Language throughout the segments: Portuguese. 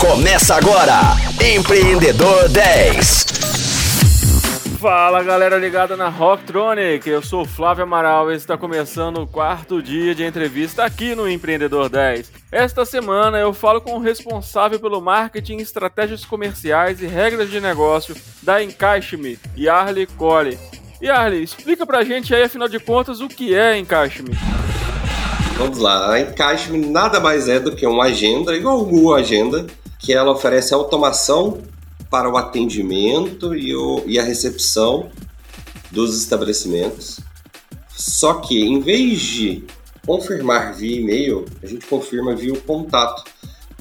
Começa agora, Empreendedor 10. Fala galera ligada na Rocktronic, eu sou Flávio Amaral e está começando o quarto dia de entrevista aqui no Empreendedor 10. Esta semana eu falo com o responsável pelo marketing, estratégias comerciais e regras de negócio da Encaixe-me, Yarley Cole. Yarley, explica pra gente aí, afinal de contas, o que é Encaixe-me. Vamos lá, a Encaixe-me nada mais é do que uma agenda, igual o Google Agenda, que ela oferece automação para o atendimento e, o, e a recepção dos estabelecimentos. Só que em vez de confirmar via e-mail, a gente confirma via o contato,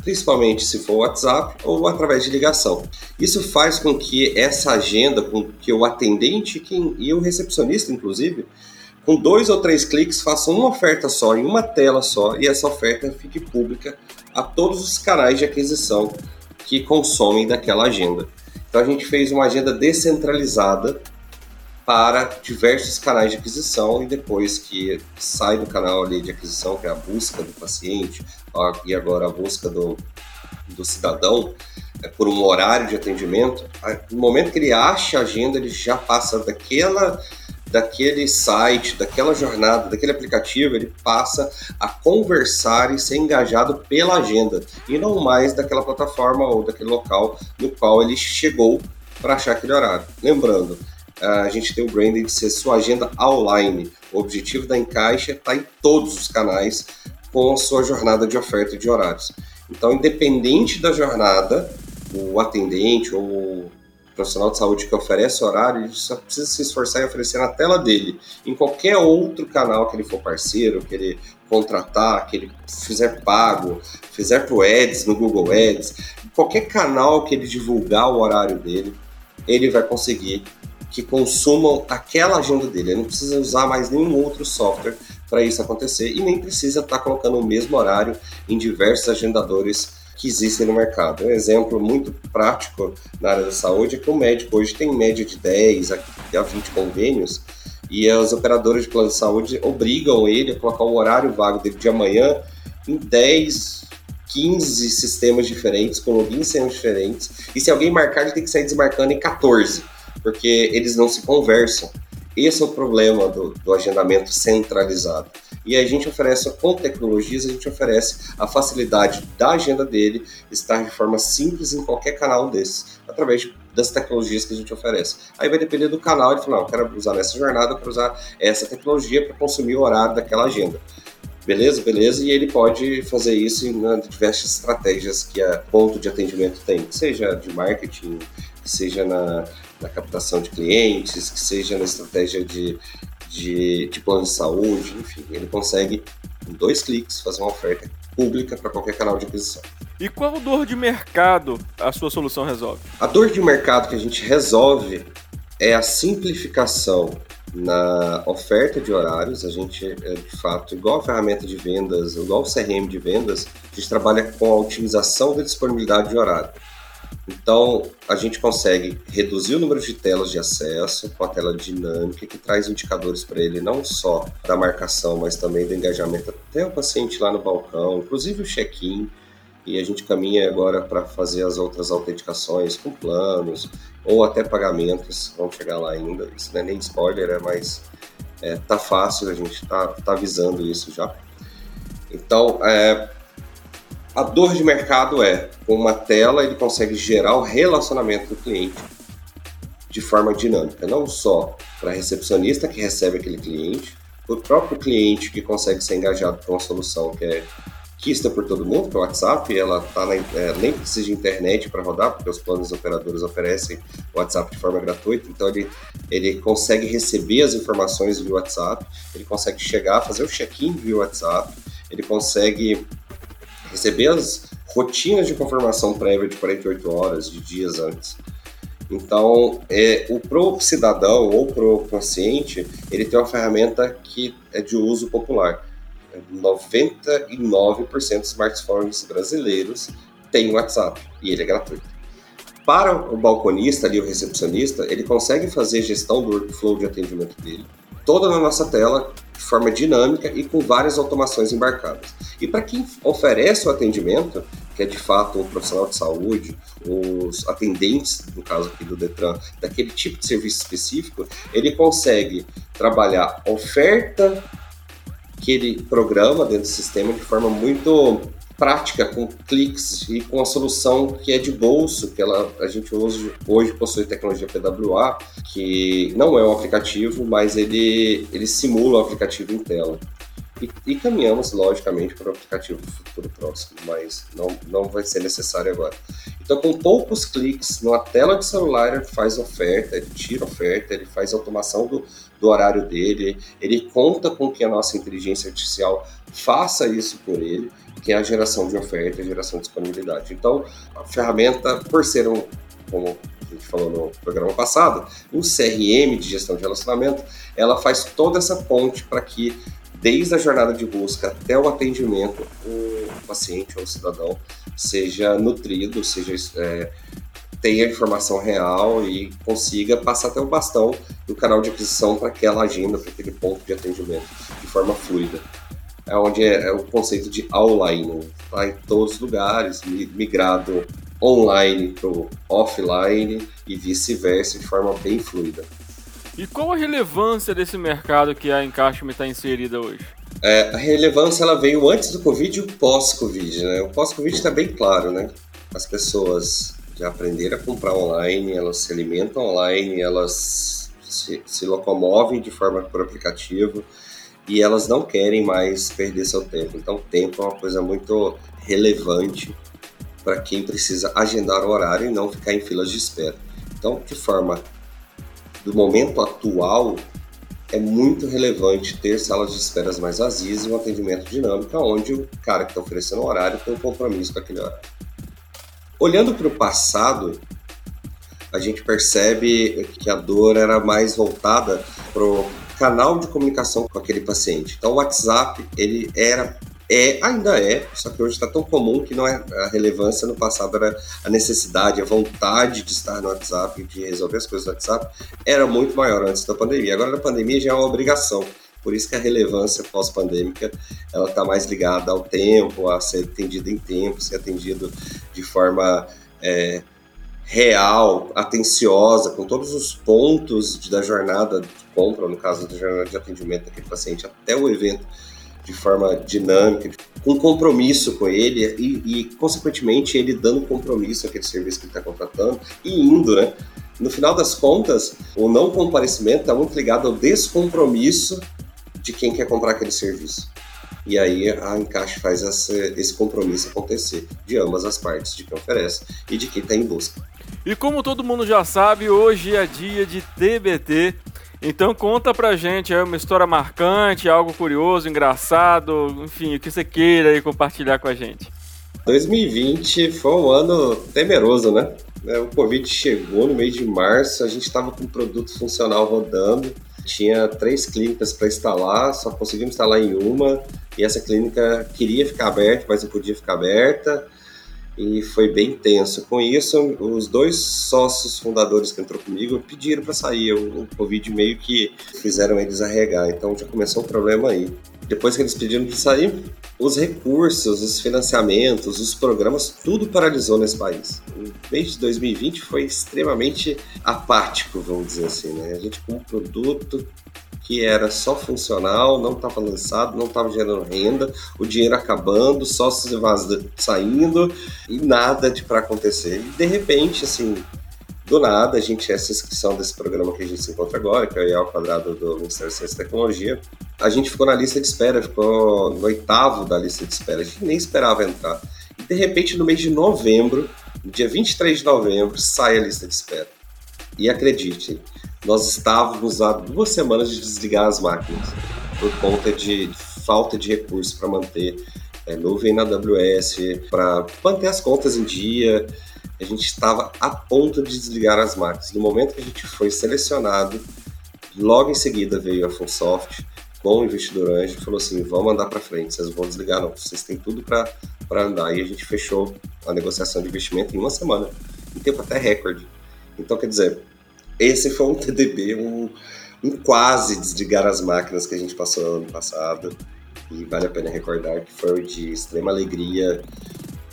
principalmente se for WhatsApp ou através de ligação. Isso faz com que essa agenda, com que o atendente quem, e o recepcionista, inclusive, com dois ou três cliques, façam uma oferta só, em uma tela só, e essa oferta fique pública a todos os canais de aquisição que consomem daquela agenda. Então a gente fez uma agenda descentralizada para diversos canais de aquisição e depois que sai do canal ali de aquisição, que é a busca do paciente e agora a busca do, do cidadão é, por um horário de atendimento, no momento que ele acha a agenda, ele já passa daquela daquele site, daquela jornada, daquele aplicativo, ele passa a conversar e ser engajado pela agenda e não mais daquela plataforma ou daquele local no qual ele chegou para achar aquele horário. Lembrando, a gente tem o branding de ser sua agenda online. O objetivo da Encaixa é estar em todos os canais com a sua jornada de oferta de horários. Então, independente da jornada, o atendente ou profissional de saúde que oferece horário, ele só precisa se esforçar em oferecer na tela dele. Em qualquer outro canal que ele for parceiro, que ele contratar, que ele fizer pago, fizer pro Ads, no Google Ads, qualquer canal que ele divulgar o horário dele, ele vai conseguir que consumam aquela agenda dele. Ele não precisa usar mais nenhum outro software para isso acontecer e nem precisa estar tá colocando o mesmo horário em diversos agendadores que existem no mercado. Um exemplo muito prático na área da saúde é que o médico hoje tem média de 10 a 20 convênios e as operadoras de plano de saúde obrigam ele a colocar o horário vago dele de amanhã em 10, 15 sistemas diferentes, com logins diferentes. E se alguém marcar, ele tem que sair desmarcando em 14, porque eles não se conversam. Esse é o problema do, do agendamento centralizado. E a gente oferece, com tecnologias, a gente oferece a facilidade da agenda dele estar de forma simples em qualquer canal desses, através das tecnologias que a gente oferece. Aí vai depender do canal, ele fala, não, eu quero usar nessa jornada, eu quero usar essa tecnologia para consumir o horário daquela agenda. Beleza, beleza, e ele pode fazer isso em né, diversas estratégias que a ponto de atendimento tem, seja de marketing, seja na, na captação de clientes, que seja na estratégia de, de, de plano de saúde, enfim, ele consegue, em dois cliques, fazer uma oferta pública para qualquer canal de aquisição. E qual dor de mercado a sua solução resolve? A dor de mercado que a gente resolve é a simplificação na oferta de horários. A gente, é, de fato, igual a ferramenta de vendas, igual o CRM de vendas, a gente trabalha com a otimização da disponibilidade de horário. Então, a gente consegue reduzir o número de telas de acesso com a tela dinâmica, que traz indicadores para ele não só da marcação, mas também do engajamento até o paciente lá no balcão, inclusive o check-in. E a gente caminha agora para fazer as outras autenticações com planos ou até pagamentos. Vamos chegar lá ainda. Isso não é nem spoiler, é mais é, tá fácil, a gente tá, tá avisando isso já. Então, é, a dor de mercado é, com uma tela ele consegue gerar o relacionamento do cliente de forma dinâmica, não só para a recepcionista que recebe aquele cliente, o próprio cliente que consegue ser engajado com uma solução que é quista por todo mundo, o WhatsApp, ela tá na, é, nem precisa de internet para rodar, porque os planos operadores oferecem o WhatsApp de forma gratuita, então ele, ele consegue receber as informações via WhatsApp, ele consegue chegar, fazer o check-in via WhatsApp, ele consegue receber as rotinas de confirmação prévia de 48 horas, de dias antes. Então, é, o pro cidadão ou pro paciente, ele tem uma ferramenta que é de uso popular. 99% dos smartphones brasileiros têm WhatsApp e ele é gratuito. Para o balconista ali, o recepcionista, ele consegue fazer gestão do workflow de atendimento dele, toda na nossa tela, forma dinâmica e com várias automações embarcadas. E para quem oferece o atendimento, que é de fato o profissional de saúde, os atendentes, no caso aqui do Detran, daquele tipo de serviço específico, ele consegue trabalhar oferta que ele programa dentro do sistema de forma muito prática, com cliques e com a solução que é de bolso, que ela, a gente hoje, hoje possui tecnologia PWA, que não é um aplicativo, mas ele, ele simula o aplicativo em tela. E, e caminhamos, logicamente, para o aplicativo do futuro próximo, mas não, não vai ser necessário agora. Então, com poucos cliques numa tela de celular, ele faz oferta, ele tira oferta, ele faz automação do, do horário dele, ele conta com que a nossa inteligência artificial faça isso por ele, que é a geração de oferta, a geração de disponibilidade. Então, a ferramenta, por ser um, como a gente falou no programa passado, um CRM de gestão de relacionamento, ela faz toda essa ponte para que desde a jornada de busca até o atendimento, o paciente ou o cidadão seja nutrido, seja é, tenha informação real e consiga passar até o bastão do canal de aquisição para aquela agenda, para aquele ponto de atendimento, de forma fluida. É onde é, é o conceito de online, está em todos os lugares, migrado online para offline e vice-versa de forma bem fluida. E qual a relevância desse mercado que a Encaixme está inserida hoje? É, a relevância ela veio antes do Covid e o pós-Covid, né? O pós-Covid está bem claro, né? As pessoas já aprenderam a comprar online, elas se alimentam online, elas se, se locomovem de forma por aplicativo e elas não querem mais perder seu tempo. Então, o tempo é uma coisa muito relevante para quem precisa agendar o horário e não ficar em filas de espera. Então, de forma do momento atual, é muito relevante ter salas de esperas mais vazias e um atendimento dinâmico, onde o cara que está oferecendo o horário tem um compromisso com aquele horário. Olhando para o passado, a gente percebe que a dor era mais voltada para o canal de comunicação com aquele paciente. Então, o WhatsApp ele era é, ainda é, só que hoje está tão comum que não é a relevância no passado era a necessidade, a vontade de estar no WhatsApp, de resolver as coisas no WhatsApp, era muito maior antes da pandemia. Agora na pandemia já é uma obrigação. Por isso que a relevância pós-pandêmica ela está mais ligada ao tempo, a ser atendido em tempo, ser atendido de forma é, real, atenciosa, com todos os pontos da jornada de compra, no caso da jornada de atendimento daquele paciente, até o evento de forma dinâmica, com compromisso com ele e, e, consequentemente, ele dando compromisso àquele serviço que ele está contratando e indo, né? No final das contas, o não comparecimento está muito ligado ao descompromisso de quem quer comprar aquele serviço. E aí a Encaixe faz esse, esse compromisso acontecer de ambas as partes, de quem oferece e de quem está em busca. E como todo mundo já sabe, hoje é dia de TBT, então conta pra gente aí uma história marcante, algo curioso, engraçado, enfim, o que você queira aí compartilhar com a gente. 2020 foi um ano temeroso, né? É, o Covid chegou no mês de março, a gente estava com produto funcional rodando, tinha três clínicas para instalar, só conseguimos instalar em uma, e essa clínica queria ficar aberta, mas não podia ficar aberta e foi bem tenso. Com isso, os dois sócios fundadores que entrou comigo pediram para sair. O, Covid meio que fizeram eles arregar, então já começou o problema aí. Depois que eles pediram para sair, os recursos, os financiamentos, os programas, tudo paralisou nesse país. O mês de 2020 foi extremamente apático, vamos dizer assim, né? A gente com um produto que era só funcional, não estava lançado, não estava gerando renda, o dinheiro acabando, sócios evasivos saindo e nada de para acontecer. E de repente, assim, do nada, a gente, essa inscrição desse programa que a gente se encontra agora, que é o IAL quadrado do Ministério da Ciência e Tecnologia, a gente ficou na lista de espera, ficou no oitavo da lista de espera, a gente nem esperava entrar. E de repente, no mês de novembro, no dia 23 de novembro, sai a lista de espera. E acreditem, nós estávamos há duas semanas de desligar as máquinas por conta de falta de recursos para manter é, nuvem na AWS, para manter as contas em dia. A gente estava a ponto de desligar as máquinas. No momento que a gente foi selecionado, logo em seguida veio a Funsoft com o investidor anjo e falou assim: vamos andar para frente, vocês vão desligar, não, vocês têm tudo para andar. E a gente fechou a negociação de investimento em uma semana, em tempo até recorde. Então, quer dizer, esse foi um TDB, um, um quase desligar as máquinas que a gente passou no ano passado. E vale a pena recordar que foi de extrema alegria,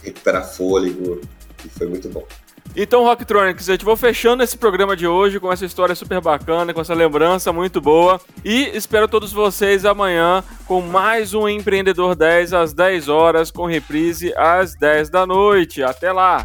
recuperar fôlego, e foi muito bom. Então, Rocktronics, eu vou fechando esse programa de hoje com essa história super bacana, com essa lembrança muito boa. E espero todos vocês amanhã com mais um Empreendedor 10 às 10 horas, com reprise às 10 da noite. Até lá!